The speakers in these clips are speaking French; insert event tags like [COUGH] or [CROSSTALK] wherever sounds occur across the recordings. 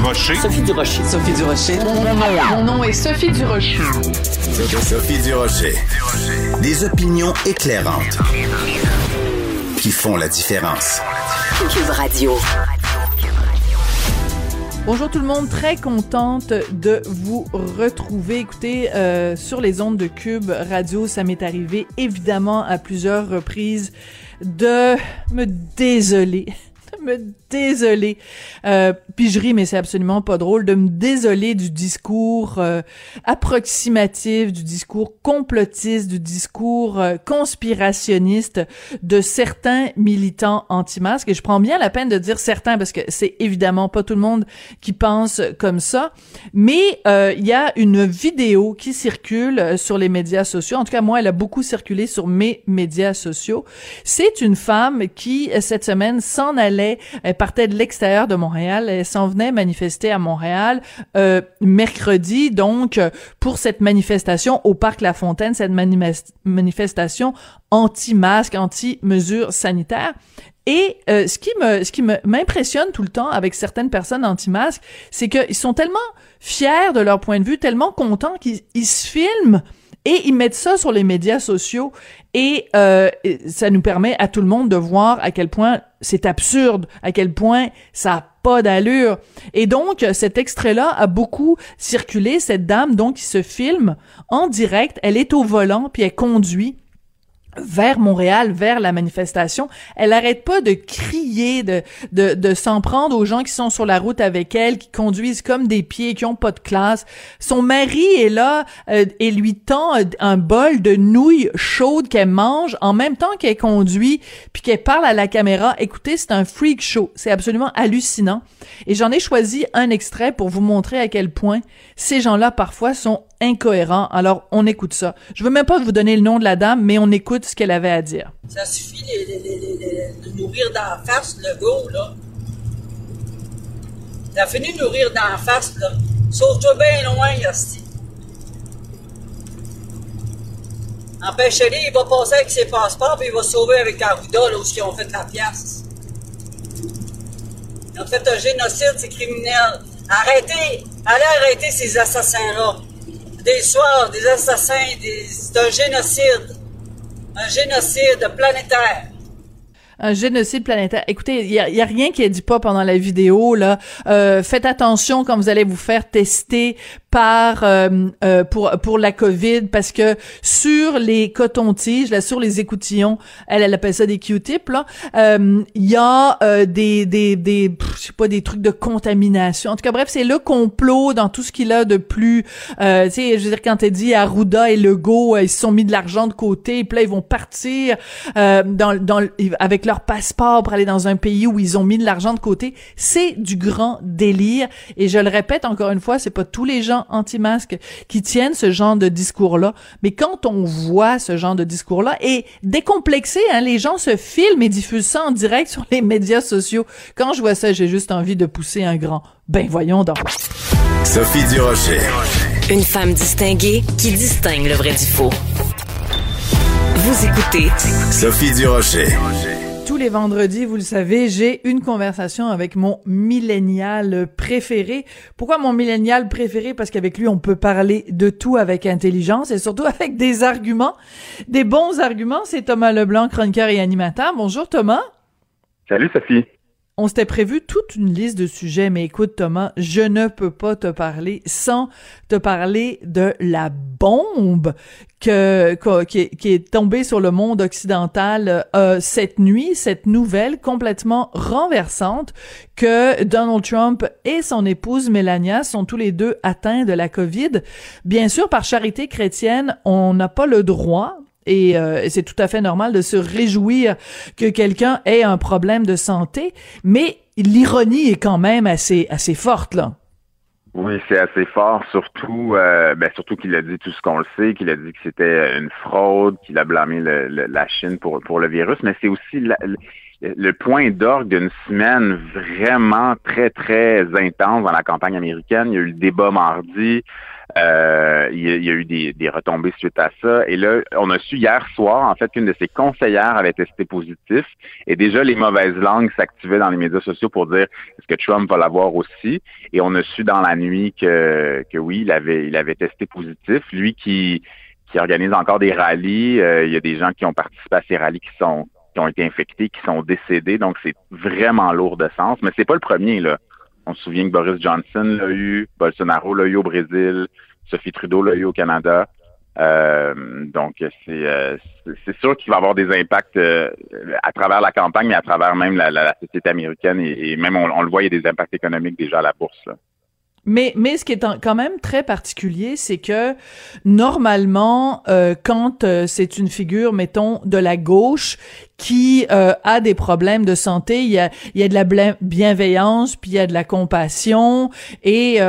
Durocher. Sophie Durocher. Sophie Durocher. Mon nom, est Sophie Durocher. Sophie Durocher. Des opinions éclairantes qui font la différence. Cube Radio. Bonjour tout le monde, très contente de vous retrouver. Écoutez, euh, sur les ondes de Cube Radio, ça m'est arrivé évidemment à plusieurs reprises de me désoler me désoler. Euh, puis je ris, mais c'est absolument pas drôle de me désoler du discours euh, approximatif, du discours complotiste, du discours euh, conspirationniste de certains militants anti-masques. Et je prends bien la peine de dire certains parce que c'est évidemment pas tout le monde qui pense comme ça. Mais euh, il y a une vidéo qui circule sur les médias sociaux. En tout cas, moi, elle a beaucoup circulé sur mes médias sociaux. C'est une femme qui, cette semaine, s'en allait elle partait de l'extérieur de Montréal, elle s'en venait manifester à Montréal euh, mercredi, donc pour cette manifestation au parc La Fontaine, cette manifestation anti-masque, anti-mesures sanitaires. Et euh, ce qui me ce qui m'impressionne tout le temps avec certaines personnes anti-masques, c'est qu'ils sont tellement fiers de leur point de vue, tellement contents qu'ils se filment et ils mettent ça sur les médias sociaux et euh, ça nous permet à tout le monde de voir à quel point c'est absurde, à quel point ça a pas d'allure. Et donc, cet extrait-là a beaucoup circulé. Cette dame, donc, qui se filme en direct, elle est au volant, puis elle conduit vers Montréal, vers la manifestation. Elle arrête pas de crier, de, de, de s'en prendre aux gens qui sont sur la route avec elle, qui conduisent comme des pieds, qui ont pas de classe. Son mari est là euh, et lui tend euh, un bol de nouilles chaudes qu'elle mange en même temps qu'elle conduit, puis qu'elle parle à la caméra. Écoutez, c'est un freak show. C'est absolument hallucinant. Et j'en ai choisi un extrait pour vous montrer à quel point ces gens-là parfois sont incohérents. Alors, on écoute ça. Je veux même pas vous donner le nom de la dame, mais on écoute ce qu'elle avait à dire. Ça suffit de nourrir d'en face le go, là. T'as fini de nourrir d'en face, là. Sauve-toi bien loin, Yasti. Empêchez-les, il va passer avec ses passeports, puis il va sauver avec Arruda, là, où ils ont fait la pièce. Ils ont fait un génocide, c'est criminel. Arrêtez! Allez arrêter ces assassins-là. Des soirs, des assassins, des... c'est un génocide. Un génocide planétaire un génocide planétaire. Écoutez, il y a, rien qui est dit pas pendant la vidéo là. Euh, faites attention quand vous allez vous faire tester par euh, euh, pour pour la Covid parce que sur les cotons-tiges, là sur les écoutillons, elle elle appelle ça des Q-tips là, euh, il y a des des des je sais pas des trucs de contamination. En tout cas bref, c'est le complot dans tout ce qu'il a de plus tu sais je veux dire quand elle dit Arruda et Legault, ils se sont mis de l'argent de côté, puis là ils vont partir dans dans avec leur passeport pour aller dans un pays où ils ont mis de l'argent de côté, c'est du grand délire et je le répète encore une fois, c'est pas tous les gens anti-masques qui tiennent ce genre de discours-là. Mais quand on voit ce genre de discours-là, et décomplexé, hein, les gens se filment et diffusent ça en direct sur les médias sociaux. Quand je vois ça, j'ai juste envie de pousser un grand. Ben voyons donc. Sophie Durocher. Une femme distinguée qui distingue le vrai du faux. Vous écoutez Sophie Durocher tous les vendredis, vous le savez, j'ai une conversation avec mon millénial préféré. Pourquoi mon millénial préféré? Parce qu'avec lui, on peut parler de tout avec intelligence et surtout [LAUGHS] avec des arguments, des bons arguments. C'est Thomas Leblanc, chroniqueur et animateur. Bonjour Thomas. Salut Sophie. On s'était prévu toute une liste de sujets, mais écoute Thomas, je ne peux pas te parler sans te parler de la bombe qui, est, tombée sur le monde occidental euh, cette nuit, cette nouvelle complètement renversante que Donald Trump et son épouse Melania sont tous les deux atteints de la COVID. Bien sûr, par charité chrétienne, on n'a pas le droit et euh, c'est tout à fait normal de se réjouir que quelqu'un ait un problème de santé, mais l'ironie est quand même assez assez forte là. Oui, c'est assez fort, surtout euh, ben, surtout qu'il a dit tout ce qu'on le sait, qu'il a dit que c'était une fraude, qu'il a blâmé la Chine pour pour le virus, mais c'est aussi le point d'orgue d'une semaine vraiment très, très intense dans la campagne américaine. Il y a eu le débat mardi. Euh, il, y a, eu des, des, retombées suite à ça. Et là, on a su hier soir, en fait, qu'une de ses conseillères avait testé positif. Et déjà, les mauvaises langues s'activaient dans les médias sociaux pour dire est-ce que Trump va l'avoir aussi? Et on a su dans la nuit que, que oui, il avait, il avait testé positif. Lui qui, qui organise encore des rallyes. Euh, il y a des gens qui ont participé à ces rallyes qui sont qui ont été infectés, qui sont décédés. Donc, c'est vraiment lourd de sens. Mais c'est pas le premier, là. On se souvient que Boris Johnson l'a eu, Bolsonaro l'a eu au Brésil, Sophie Trudeau l'a eu au Canada. Euh, donc, c'est c'est sûr qu'il va avoir des impacts euh, à travers la campagne, mais à travers même la, société américaine et, même on, le voit, il y a des impacts économiques déjà à la bourse. Mais, mais ce qui est quand même très particulier, c'est que normalement, euh, quand euh, c'est une figure, mettons, de la gauche qui euh, a des problèmes de santé, il y a, il y a de la bienveillance, puis il y a de la compassion, et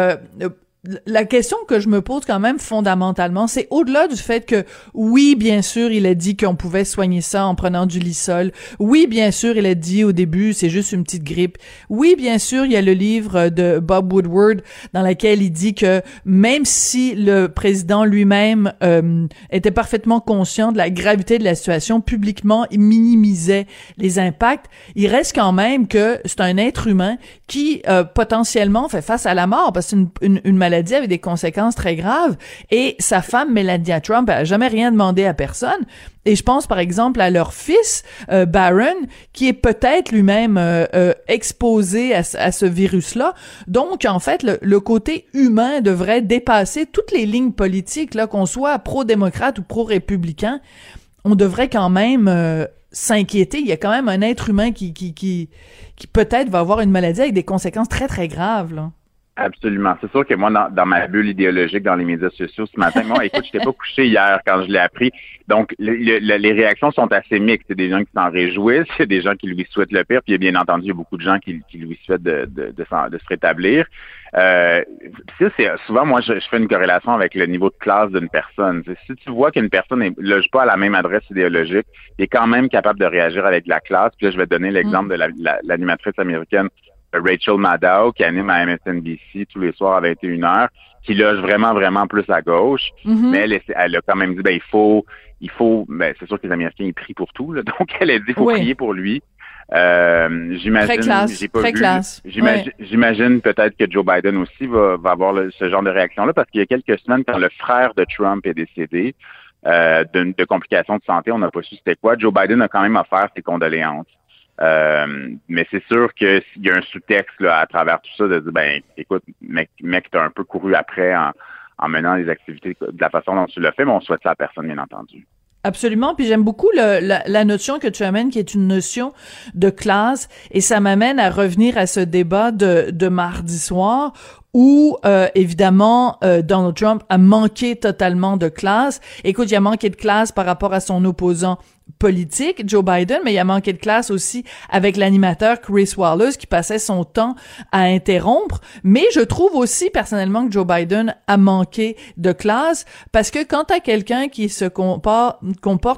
la question que je me pose quand même fondamentalement, c'est au-delà du fait que oui, bien sûr, il a dit qu'on pouvait soigner ça en prenant du lysol. Oui, bien sûr, il a dit au début, c'est juste une petite grippe. Oui, bien sûr, il y a le livre de Bob Woodward dans lequel il dit que même si le président lui-même euh, était parfaitement conscient de la gravité de la situation, publiquement, il minimisait les impacts, il reste quand même que c'est un être humain qui euh, potentiellement fait face à la mort parce que c'est une, une, une maladie maladie avait des conséquences très graves. Et sa femme, Melania Trump, a jamais rien demandé à personne. Et je pense par exemple à leur fils, euh, Barron, qui est peut-être lui-même euh, euh, exposé à, ce virus-là. Donc, en fait, le, côté humain devrait dépasser toutes les lignes politiques, qu'on soit pro-démocrate ou pro-républicain. On devrait quand même s'inquiéter. Il y a quand même un être humain qui, peut-être va avoir une maladie avec des conséquences très, très graves. Absolument. C'est sûr que moi, dans, ma bulle idéologique dans les médias sociaux ce matin, moi, écoute, je n'étais pas couché hier quand je l'ai appris. Donc, les réactions sont assez mixtes. Il y a des gens qui s'en réjouissent, il y a des gens qui lui souhaitent le pire, puis bien entendu, il y a beaucoup de gens qui, lui souhaitent de, de, de, se rétablir. Euh, c'est souvent, moi, je, fais une corrélation avec le niveau de classe d'une personne. Si tu vois qu'une personne ne loge pas à la même adresse idéologique, il est quand même capable de réagir avec la classe. Puis là, je vais te donner l'exemple mm. de l'animatrice américaine Rachel Maddow, qui anime à MSNBC tous les soirs à 21h, qui loge vraiment, vraiment plus à gauche. Mm-hmm. Mais elle, a quand même dit, ben, il faut, il faut, ben, c'est sûr que les Américains, ils prient pour tout, là. [LAUGHS] Donc, elle a dit, il faut prier pour lui. Euh, j'imagine. J'imagine peut-être que Joe Biden aussi va, va avoir ce genre de réaction-là parce qu'il y a quelques semaines, quand le frère de Trump est décédé euh, de, de complications de santé, on n'a pas su c'était quoi. Joe Biden a quand même offert ses condoléances. Euh, mais c'est sûr qu'il y a un sous-texte à travers tout ça de dire ben écoute, mec, mec t'as un peu couru après en, en menant les activités de la façon dont tu l'as fait, mais on souhaite ça à personne, bien entendu. Absolument. Puis j'aime beaucoup le, la, la, notion que tu amènes, qui est une notion de classe, et ça m'amène à revenir à ce débat de, de mardi soir où euh, évidemment euh, Donald Trump a manqué totalement de classe. Écoute, il a manqué de classe par rapport à son opposant politique, Joe Biden, mais il a manqué de classe aussi avec l'animateur Chris Wallace qui passait son temps à interrompre. Mais je trouve aussi personnellement que Joe Biden a manqué de classe parce que quand t'as quelqu'un qui se comporte,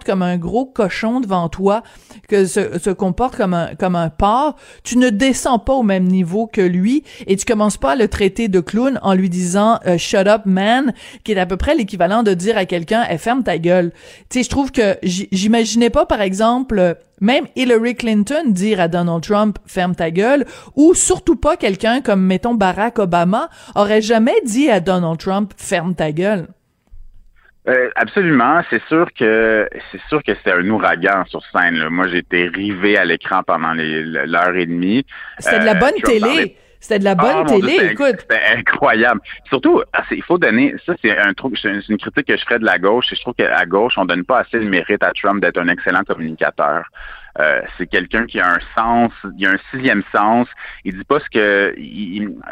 comme un gros cochon devant toi, que se, se comporte comme un, comme un porc, tu ne descends pas au même niveau que lui et tu commences pas à le traiter de clown en lui disant euh, shut up man, qui est à peu près l'équivalent de dire à quelqu'un eh, ferme ta gueule. Tu sais, je trouve que j'imaginais pas, par exemple, même Hillary Clinton dire à Donald Trump ferme ta gueule, ou surtout pas quelqu'un comme, mettons, Barack Obama aurait jamais dit à Donald Trump ferme ta gueule. Euh, absolument, c'est sûr que c'est sûr que c'est un ouragan sur scène. Moi, j'ai été rivé à l'écran pendant l'heure et demie. C'était de la euh, bonne télé. C'était de la bonne ah, télé, écoute. C'était incroyable. Surtout, ah, il faut donner, ça c'est un truc, c'est une critique que je ferais de la gauche, et je trouve qu'à gauche, on donne pas assez de mérite à Trump d'être un excellent communicateur. Euh, c'est quelqu'un qui a un sens, il a un sixième sens. Il dit pas ce que,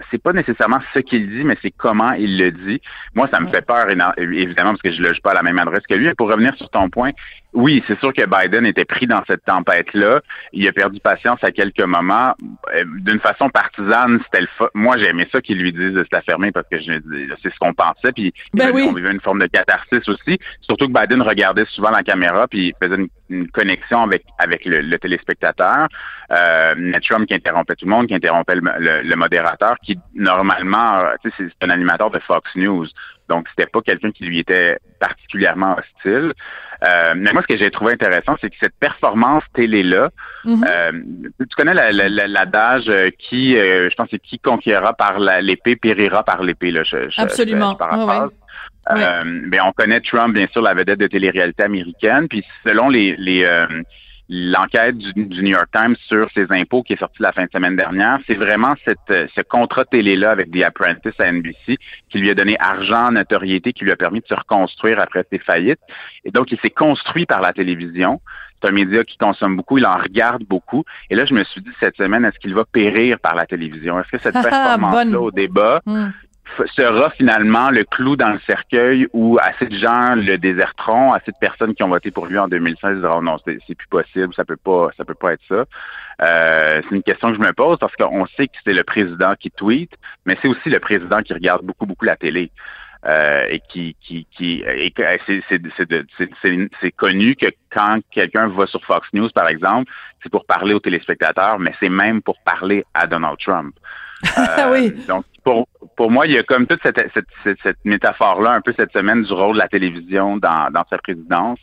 c'est pas nécessairement ce qu'il dit, mais c'est comment il le dit. Moi, ça me fait peur évidemment parce que je loge pas à la même adresse que lui. Et pour revenir sur ton point, oui, c'est sûr que Biden était pris dans cette tempête-là. Il a perdu patience à quelques moments. Euh, d'une façon partisane, c'était le Moi, j'aimais ça qu'ils lui disent de se la fermer parce que c'est ce qu'on pensait. Puis ben on vivait une forme de catharsis aussi. Surtout que Biden regardait souvent la caméra puis faisait une, connexion avec avec le, téléspectateur. Euh, Trump qui interrompait tout le monde, qui interrompait le, le modérateur, qui normalement, tu sais, c'est un animateur de Fox News. Donc, c'était pas quelqu'un qui lui était particulièrement hostile. Euh, mais moi, ce que j'ai trouvé intéressant, c'est que cette performance télé-là, Mhm. euh, tu connais l'adage la, la, euh, qui, euh, je pense, que c'est qui conquérera par l'épée périra par l'épée. Là, je, je- Absolument. je-. Ouais, ouais. Ben, on connaît Trump, bien sûr, la vedette de télé-réalité américaine. Puis selon les, les euh, l'enquête du, du New York Times sur ses impôts qui est sortie la fin de semaine dernière, c'est vraiment cette, euh, ce contrat télé-là avec The Apprentice à NBC qui lui a donné argent, notoriété, qui lui a permis de se reconstruire après ses faillites. Et donc, il s'est construit par la télévision. C'est un média qui consomme beaucoup, il en regarde beaucoup. Et là, je me suis dit cette semaine, est-ce qu'il va périr par la télévision? Est-ce que cette [LAUGHS] Ah, performance-là au débat Hmm. Sera finalement le clou dans le cercueil où assez de gens le déserteront, assez de personnes qui ont voté pour lui en 2016 diront non, c'est plus possible, ça peut pas, ça peut pas être ça. Euh, c'est une question que je me pose parce qu'on sait que c'est le président qui tweet, mais c'est aussi le président qui regarde beaucoup, beaucoup la télé. Euh, et qui qui qui et que- c'est c'est c'est c'est- connu que quand quelqu'un va sur Fox News par exemple, c'est pour parler aux téléspectateurs, mais c'est même pour parler à Donald Trump. [LAUGHS] Ah oui. Donc, pour, pour moi, il y a comme toute cette, cette, cette, cette métaphore-là, un peu cette semaine, du rôle de la télévision dans, dans sa présidence.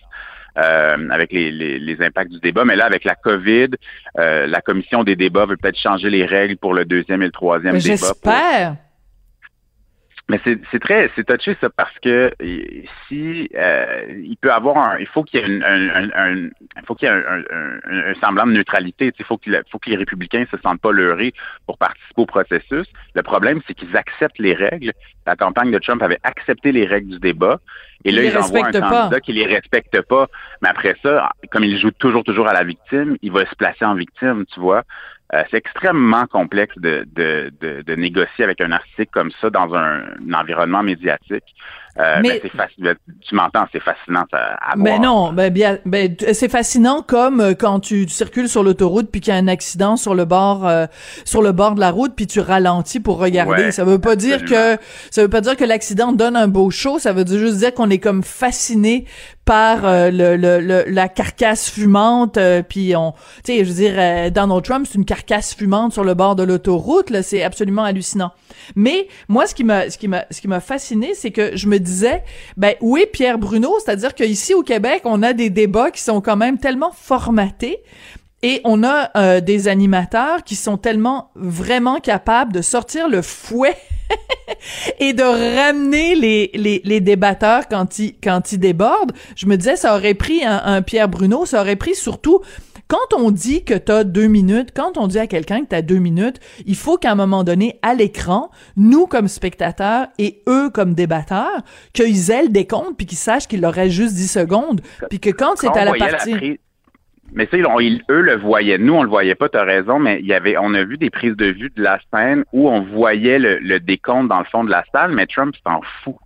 euh, avec les, les, les impacts du débat. Mais là, avec la COVID, euh, la commission des débats veut peut-être changer les règles pour le deuxième et le troisième Mais débat. J'espère. Mais c'est très c'est touché ça parce que si euh, il peut avoir un il faut qu'il y ait un, il faut qu'il y ait un, semblant de neutralité. Il faut qu'il faut que les républicains se sentent pas leurrés pour participer au processus. Le problème c'est qu'ils acceptent les règles. La campagne de Trump avait accepté les règles du débat. Et là, Ils envoient un pas. candidat qui les respecte pas. Mais après ça, comme il joue toujours, toujours à la victime, il va se placer en victime, tu vois. Euh, c'est extrêmement complexe de, de, de, de négocier avec un article comme ça dans un, un environnement médiatique. Euh, Mais- ben, c'est faci- tu m'entends, c'est fascinant à, à Mais voir. non, ben bien, ben c'est fascinant comme euh, quand tu, tu circules sur l'autoroute puis qu'il y a un accident sur le bord euh, sur le bord de la route puis tu ralentis pour regarder. Ouais, ça veut pas dire que ça veut pas dire que l'accident donne un beau show. Ça veut juste dire qu'on est comme fasciné par euh, la carcasse fumante. euh, puis on, tu sais, je veux dire, euh, Donald Trump c'est une carcasse fumante sur le bord de l'autoroute. C'est absolument hallucinant. Mais moi, ce qui m'a, ce qui m'a, ce qui m'a fasciné, c'est que je me disais, ben est Pierre Bruno? C'est-à-dire qu'ici au Québec, on a des débats qui sont quand même tellement formatés. Et on a euh, des animateurs qui sont tellement vraiment capables de sortir le fouet [LAUGHS] et de ramener les, les, les débatteurs quand ils, quand ils débordent. Je me disais, ça aurait pris un, un Pierre Bruno, ça aurait pris surtout quand on dit que t'as deux minutes, quand on dit à quelqu'un que t'as deux minutes, il faut qu'à un moment donné, à l'écran, nous comme spectateurs et eux comme débatteurs, qu'ils aient le décompte puis qu'ils sachent qu'il leur reste juste 10 secondes, puis que quand c'est à la partie... prise- Mais ça, ils, ont- ils- eux le voyaient. Nous, on le voyait pas, tu as raison, mais il y avait, on a vu des prises de vue de la scène où on voyait le, le décompte dans le fond de la salle, mais Trump s'en fout.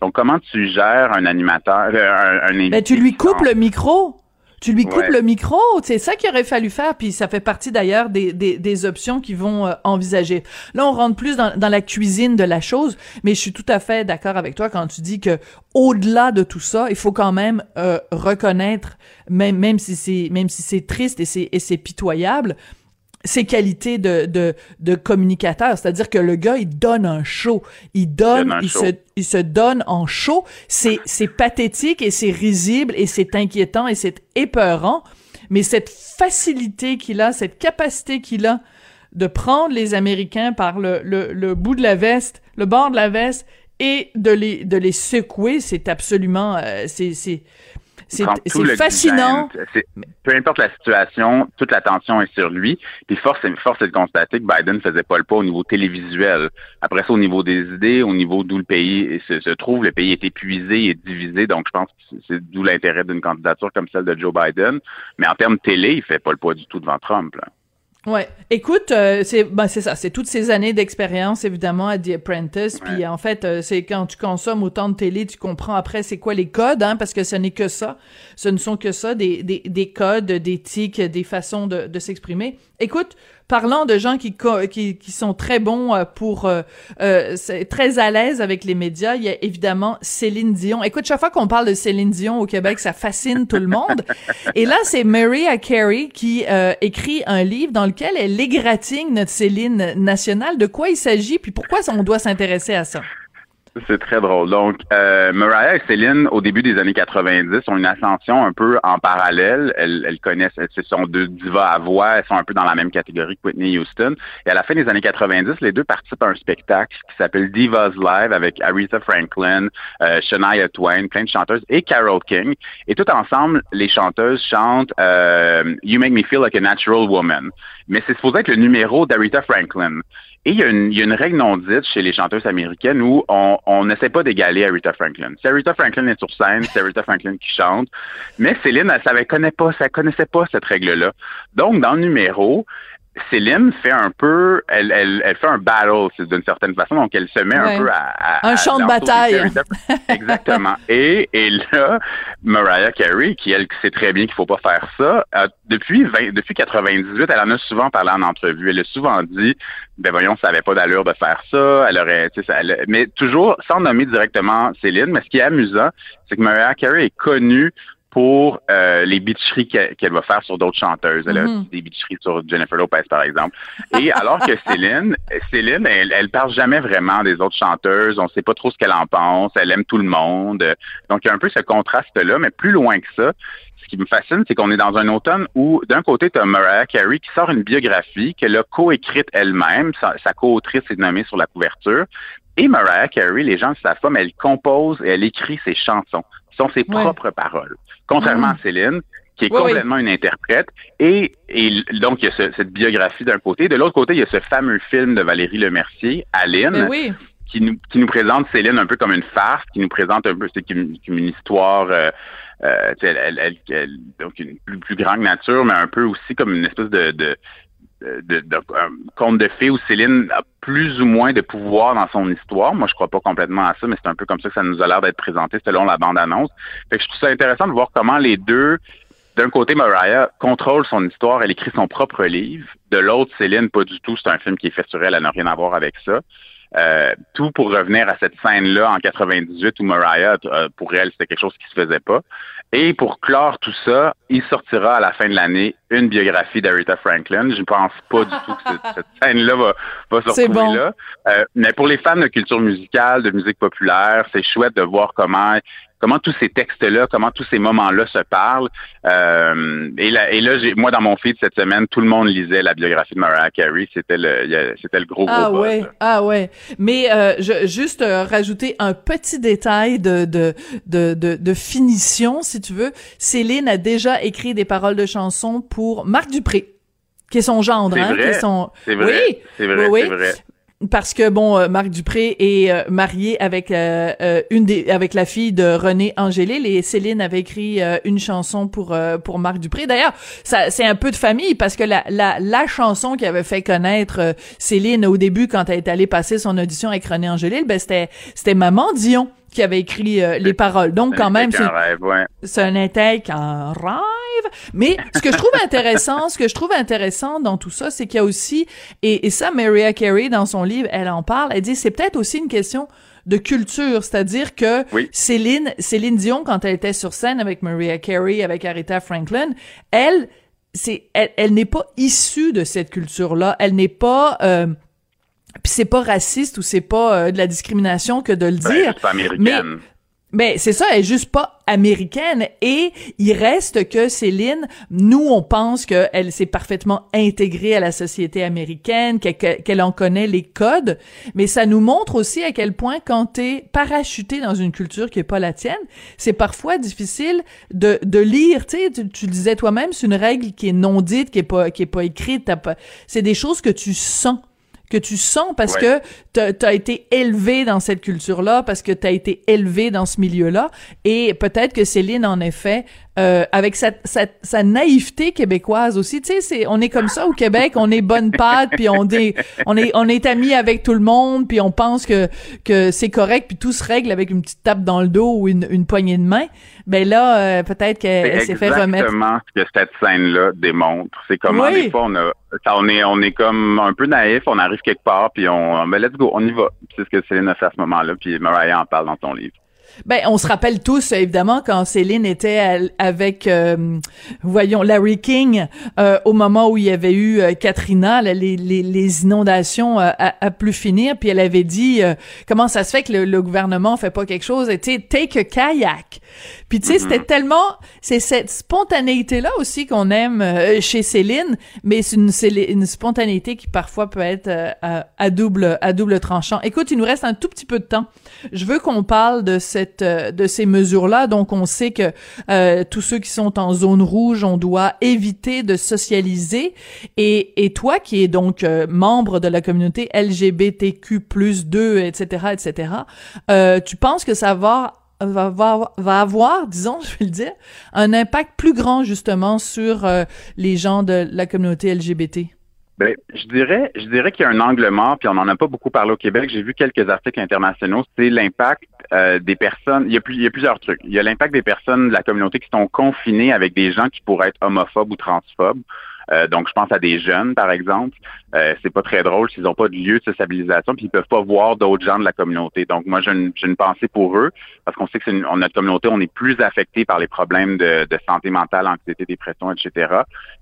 Donc, comment tu gères un animateur, euh, un, un Ben, tu lui coupes le micro. Tu lui coupes Ouais. le micro. C'est ça qu'il aurait fallu faire. Puis ça fait partie d'ailleurs des, des, des options qu'ils vont euh, envisager. Là, on rentre plus dans, dans la cuisine de la chose, mais je suis tout à fait d'accord avec toi quand tu dis que au-delà de tout ça, il faut quand même euh, reconnaître, même même si c'est même si c'est triste et c'est et c'est pitoyable, ses qualités de, de, de communicateur. C'est-à-dire que le gars, il donne un show. Il donne, il, show. se, il se donne en show. C'est, c'est pathétique et c'est risible et c'est inquiétant et c'est épeurant. Mais cette facilité qu'il a, cette capacité qu'il a de prendre les Américains par le, le, le bout de la veste, le bord de la veste et de les, de les secouer, c'est absolument, euh, c'est, c'est, c'est, fascinant. design. Peu importe la situation, toute l'attention est sur lui. Puis force, est- force est de constater que Biden faisait pas le pas au niveau télévisuel. Après ça, au niveau des idées, au niveau d'où le pays se, se trouve, le pays est épuisé et divisé. Donc, je pense que c'est- d'où l'intérêt d'une candidature comme celle de Joe Biden. Mais en termes télé, il fait pas le pas du tout devant Trump. là. Ouais. Écoute, euh, c'est ben c'est ça, c'est toutes ces années d'expérience évidemment à The Apprentice. Puis en fait, euh, c'est quand tu consommes autant de télé, tu comprends après c'est quoi les codes, hein, parce que ce n'est que ça. Ce ne sont que ça, des des, des codes, des tics, des façons de, de s'exprimer. Écoute, parlant de gens qui qui, qui sont très bons euh, pour euh, euh, très à l'aise avec les médias, il y a évidemment Céline Dion. Écoute, chaque fois qu'on parle de Céline Dion au Québec, ça fascine tout le monde. Et là, c'est Maria Carey qui euh, écrit un livre dans lequel elle égratigne notre Céline nationale? De quoi il s'agit, puis pourquoi on doit s'intéresser à ça? C'est très drôle. Donc, euh, Mariah et Céline, au début des années 90, ont une ascension un peu en parallèle. Elles, elles connaissent, ce sont deux divas à voix, elles sont un peu dans la même catégorie que Whitney Houston. Et à la fin des années 90, les deux participent à un spectacle qui s'appelle Divas Live avec Aretha Franklin, euh, Shania Twain, plein de chanteuses, et Carole King. Et tout ensemble, les chanteuses chantent euh, You Make Me Feel Like a Natural Woman. Mais c'est supposé être le numéro d'Aretha Franklin. Et il y, a une, il y, a une, règle non dite chez les chanteuses américaines où on n'essaie pas d'égaler Aretha Franklin. Si Aretha Franklin est sur scène, c'est Aretha Franklin qui chante. Mais Céline, elle savait connaît pas, ça connaissait pas cette règle-là. Donc, dans le numéro, Céline fait un peu, elle, elle, elle fait un battle d'une certaine façon, donc elle se met un peu à, à- Un à champ de bataille. [LAUGHS] Exactement. Et, et là, Mariah Carey, qui elle sait très bien qu'il faut pas faire ça, a- depuis 20 depuis 98, elle en a souvent parlé en entrevue. Elle a souvent dit, ben voyons, ça avait pas d'allure de faire ça. Elle aurait, tu sais, ça- elle- mais toujours sans nommer directement Céline. Mais ce qui est amusant, c'est que Mariah Carey est connue pour euh, les bitcheries qu'elle va faire sur d'autres chanteuses. Elle a Mhm. des bitcheries sur Jennifer Lopez, par exemple. Et alors que [LAUGHS] Céline, Céline, elle, elle parle jamais vraiment des autres chanteuses. On sait pas trop ce qu'elle en pense. Elle aime tout le monde. Donc, il y a un peu ce contraste-là, mais plus loin que ça. Ce qui me fascine, c'est qu'on est dans un automne où, d'un côté, tu as Mariah Carey qui sort une biographie qu'elle a coécrite elle-même. Sa, sa co-autrice est nommée sur la couverture. Et Mariah Carey, les gens le savent pas, mais elle compose et elle écrit ses chansons. Sont ses Ouais. propres paroles. Contrairement Mhm. à Céline, qui est Oui, oui. complètement une interprète. Et, et donc, il y a ce- cette biographie d'un côté. De l'autre côté, il y a ce fameux film de Valérie Lemercier, Aline, oui. qui nous, qui nous présente Céline un peu comme une farce, qui nous présente un peu, c'est comme, comme une histoire, euh, euh, tu sais, elle, elle, elle- elle- donc une plus, plus grande nature, mais un peu aussi comme une espèce de, de, de, de- un conte de fées où Céline a plus ou moins de pouvoir dans son histoire. Moi, je crois pas complètement à ça, mais c'est un peu comme ça que ça nous a l'air d'être présenté selon la bande-annonce. Fait que je trouve ça intéressant de voir comment les deux d'un côté, Mariah contrôle son histoire, elle écrit son propre livre. De l'autre, Céline, pas du tout. C'est un film qui est fait sur elle, elle n'a rien à voir avec ça. Euh, tout pour revenir à cette scène-là en 98 où Mariah, euh, pour elle, c'était quelque chose qui se faisait pas. Et pour clore tout ça, il sortira à la fin de l'année une biographie d'Aretha Franklin. Je pense pas du tout que cette, scène-là va, va se retrouver bon. là. Euh, mais pour les fans de culture musicale, de musique populaire, c'est chouette de voir comment comment tous ces textes-là, comment tous ces moments-là se parlent. Euh, et là, et là j'ai, moi, dans mon feed cette semaine, tout le monde lisait la biographie de Mariah Carey. C'était le, c'était le gros, gros Ah ouais, ah ouais. Mais euh, je, juste euh, rajouter un petit détail de, de, de, de, de finition, si tu veux. Céline a déjà écrit des paroles de chansons pour Marc Dupré, qui est son gendre, hein, qui est son... C'est vrai, Oui, c'est vrai, oui, c'est oui. vrai. Parce que bon, euh, Marc Dupré est euh, marié avec euh, une des avec la fille de René Angélil et Céline avait écrit une chanson pour pour Marc Dupré. D'ailleurs, ça c'est un peu de famille parce que la la la chanson qui avait fait connaître Céline au début quand elle est allée passer son audition avec René Angélil, ben c'était c'était Maman Dion qui avait écrit euh, les paroles. Donc quand même C'est ouais. un intègre en rêve. Mais ce que je trouve intéressant, ce que je trouve intéressant dans tout ça, c'est qu'il y a aussi, et, et ça, Mariah Carey, dans son livre, elle en parle, elle dit, c'est peut-être aussi une question de culture, c'est-à-dire que Oui. Céline, Céline Dion, quand elle était sur scène avec Mariah Carey, avec Aretha Franklin, elle, c'est, elle, elle n'est pas issue de cette culture-là. Elle n'est pas, euh, puis c'est pas raciste ou c'est pas euh, de la discrimination que de le Ben, dire. c'est pas américaine. Ben c'est ça, elle est juste pas américaine. Et il reste que Céline, nous on pense qu'elle s'est parfaitement intégrée à la société américaine, qu'elle en connaît les codes, mais ça nous montre aussi à quel point quand t'es parachuté dans une culture qui est pas la tienne, c'est parfois difficile de, de lire, tu sais, tu, tu le disais toi-même, c'est une règle qui est non dite, qui est pas qui est pas écrite, t'as pas, c'est des choses que tu sens que tu sens parce Ouais. que t'as as été élevé dans cette culture-là, parce que t'as été élevé dans ce milieu-là, et peut-être que Céline, en effet, euh, avec sa, sa, sa naïveté québécoise aussi, tu sais, c'est on est comme ça au Québec, on est bonne patte, puis on est on est on est amis avec tout le monde, puis on pense que que c'est correct, puis tout se règle avec une petite tape dans le dos ou une, une poignée de main. Ben là, euh, peut-être qu'elle s'est fait remettre. exactement ce que cette scène-là démontre. C'est comment Oui. des fois on a, on est, on est comme un peu naïf, on arrive quelque part, puis on, ben let's go, on y va. C'est ce que Céline a fait à ce moment-là, puis Mariah en parle dans son livre. Ben, on se rappelle tous, évidemment, quand Céline était avec, euh, voyons, Larry King, euh, au moment où il y avait eu euh, Katrina, les, les, les, inondations à, plus finir, puis elle avait dit, comment ça se fait que le, gouvernement fait pas quelque chose, et tu sais, take a kayak. Puis tu sais, c'était mm-hmm. tellement, c'est cette spontanéité-là aussi qu'on aime chez Céline, mais c'est une, une, spontanéité qui parfois peut être à, double, à double tranchant. Écoute, il nous reste un tout petit peu de temps. Je veux qu'on parle de cette euh, de ces mesures-là. Donc, on sait que euh, tous ceux qui sont en zone rouge, on doit éviter de socialiser. Et, et toi, qui es donc euh, membre de la communauté LGBTQ+, 2, etc., etc., tu penses que ça va va, va, avoir, disons, je vais le dire, un impact plus grand justement sur les gens de la communauté LGBT? Ben, je dirais, je dirais qu'il y a un angle mort, puis on n'en a pas beaucoup parlé au Québec. J'ai vu quelques articles internationaux. C'est l'impact euh, des personnes. Il a il y a plusieurs trucs. Il y a l'impact des personnes de la communauté qui sont confinées avec des gens qui pourraient être homophobes ou transphobes. Euh, donc, je pense à des jeunes, par exemple. Euh, c'est pas très drôle s'ils n'ont pas de lieu de sociabilisation, puis ils peuvent pas voir d'autres gens de la communauté. Donc, moi, j'ai une, une, pensée pour eux, parce qu'on sait que c'est notre communauté, on est plus affecté par les problèmes de, de, santé mentale, anxiété, dépression, etc.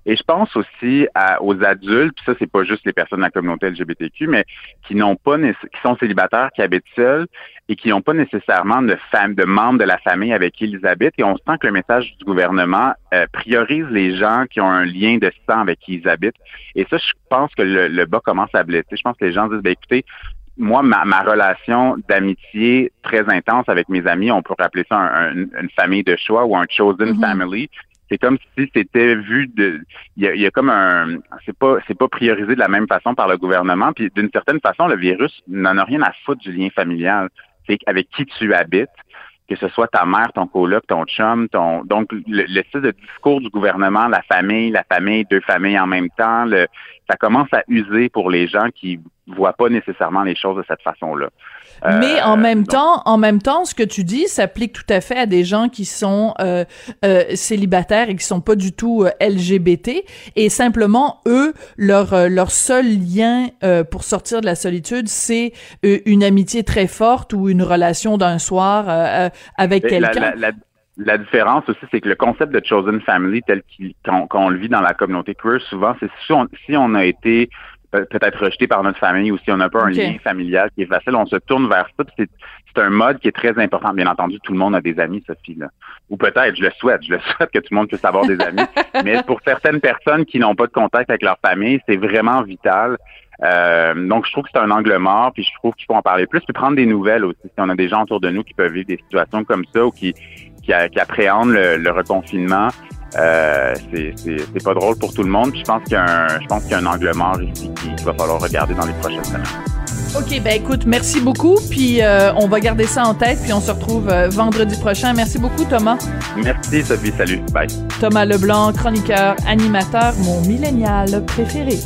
Et je pense aussi aux adultes, puis ça, c'est pas juste les personnes de la communauté LGBTQ, mais qui n'ont pas qui sont célibataires, qui habitent seuls et qui n'ont pas nécessairement de femmes, de membres de la famille avec qui ils habitent. Et on sent que le message du gouvernement euh, priorise les gens qui ont un lien de sang avec qui ils habitent. Et ça, je pense que le, le bas commence à blesser. Je pense que les gens disent, ben, écoutez, moi, ma, ma relation d'amitié très intense avec mes amis, on pourrait appeler ça une famille de choix ou un chosen mm-hmm. family. C'est comme si c'était vu de, il y a, comme un, c'est pas, c'est pas priorisé de la même façon par le gouvernement. Puis d'une certaine façon, le virus n'en a rien à foutre du lien familial. C'est avec qui tu habites que ce soit ta mère, ton coloc, ton chum, ton donc le, le style de discours du gouvernement, la famille, la famille, deux familles en même temps, ça commence à user pour les gens qui voient pas nécessairement les choses de cette façon-là. Mais en euh, même temps, en même temps, ce que tu dis s'applique tout à fait à des gens qui sont euh, euh, célibataires et qui sont pas du tout LGBT et simplement eux leur leur seul lien pour sortir de la solitude, c'est une amitié très forte ou une relation d'un soir avec quelqu'un. La, différence aussi, c'est que le concept de chosen family tel qu'on le vit dans la communauté queer, souvent, c'est si on, si on a été peut-être rejeté par notre famille ou si on n'a pas un lien familial qui est facile, on se tourne vers ça. C'est, c'est un mode qui est très important. Bien entendu, tout le monde a des amis, Sophie. Là. Ou peut-être, je le souhaite, je le [LAUGHS] souhaite que tout le monde puisse avoir des amis. [LAUGHS] Mais pour certaines personnes qui n'ont pas de contact avec leur famille, c'est vraiment vital. Euh, donc, je trouve que c'est un angle mort, puis je trouve qu'il faut en parler plus, puis prendre des nouvelles aussi. Si on a des gens autour de nous qui peuvent vivre des situations comme ça ou qui, qui, appréhendent le, le reconfinement, euh, c'est pas drôle pour tout le monde. je pense qu'il y, y, a un angle mort ici qu'il va falloir regarder dans les prochaines semaines. OK, ben écoute, merci beaucoup. Puis euh, on va garder ça en tête. Puis on se retrouve euh, vendredi prochain. Merci beaucoup, Thomas. Merci, Sophie. Salut. Bye. Thomas Leblanc, chroniqueur, animateur, mon millénial préféré.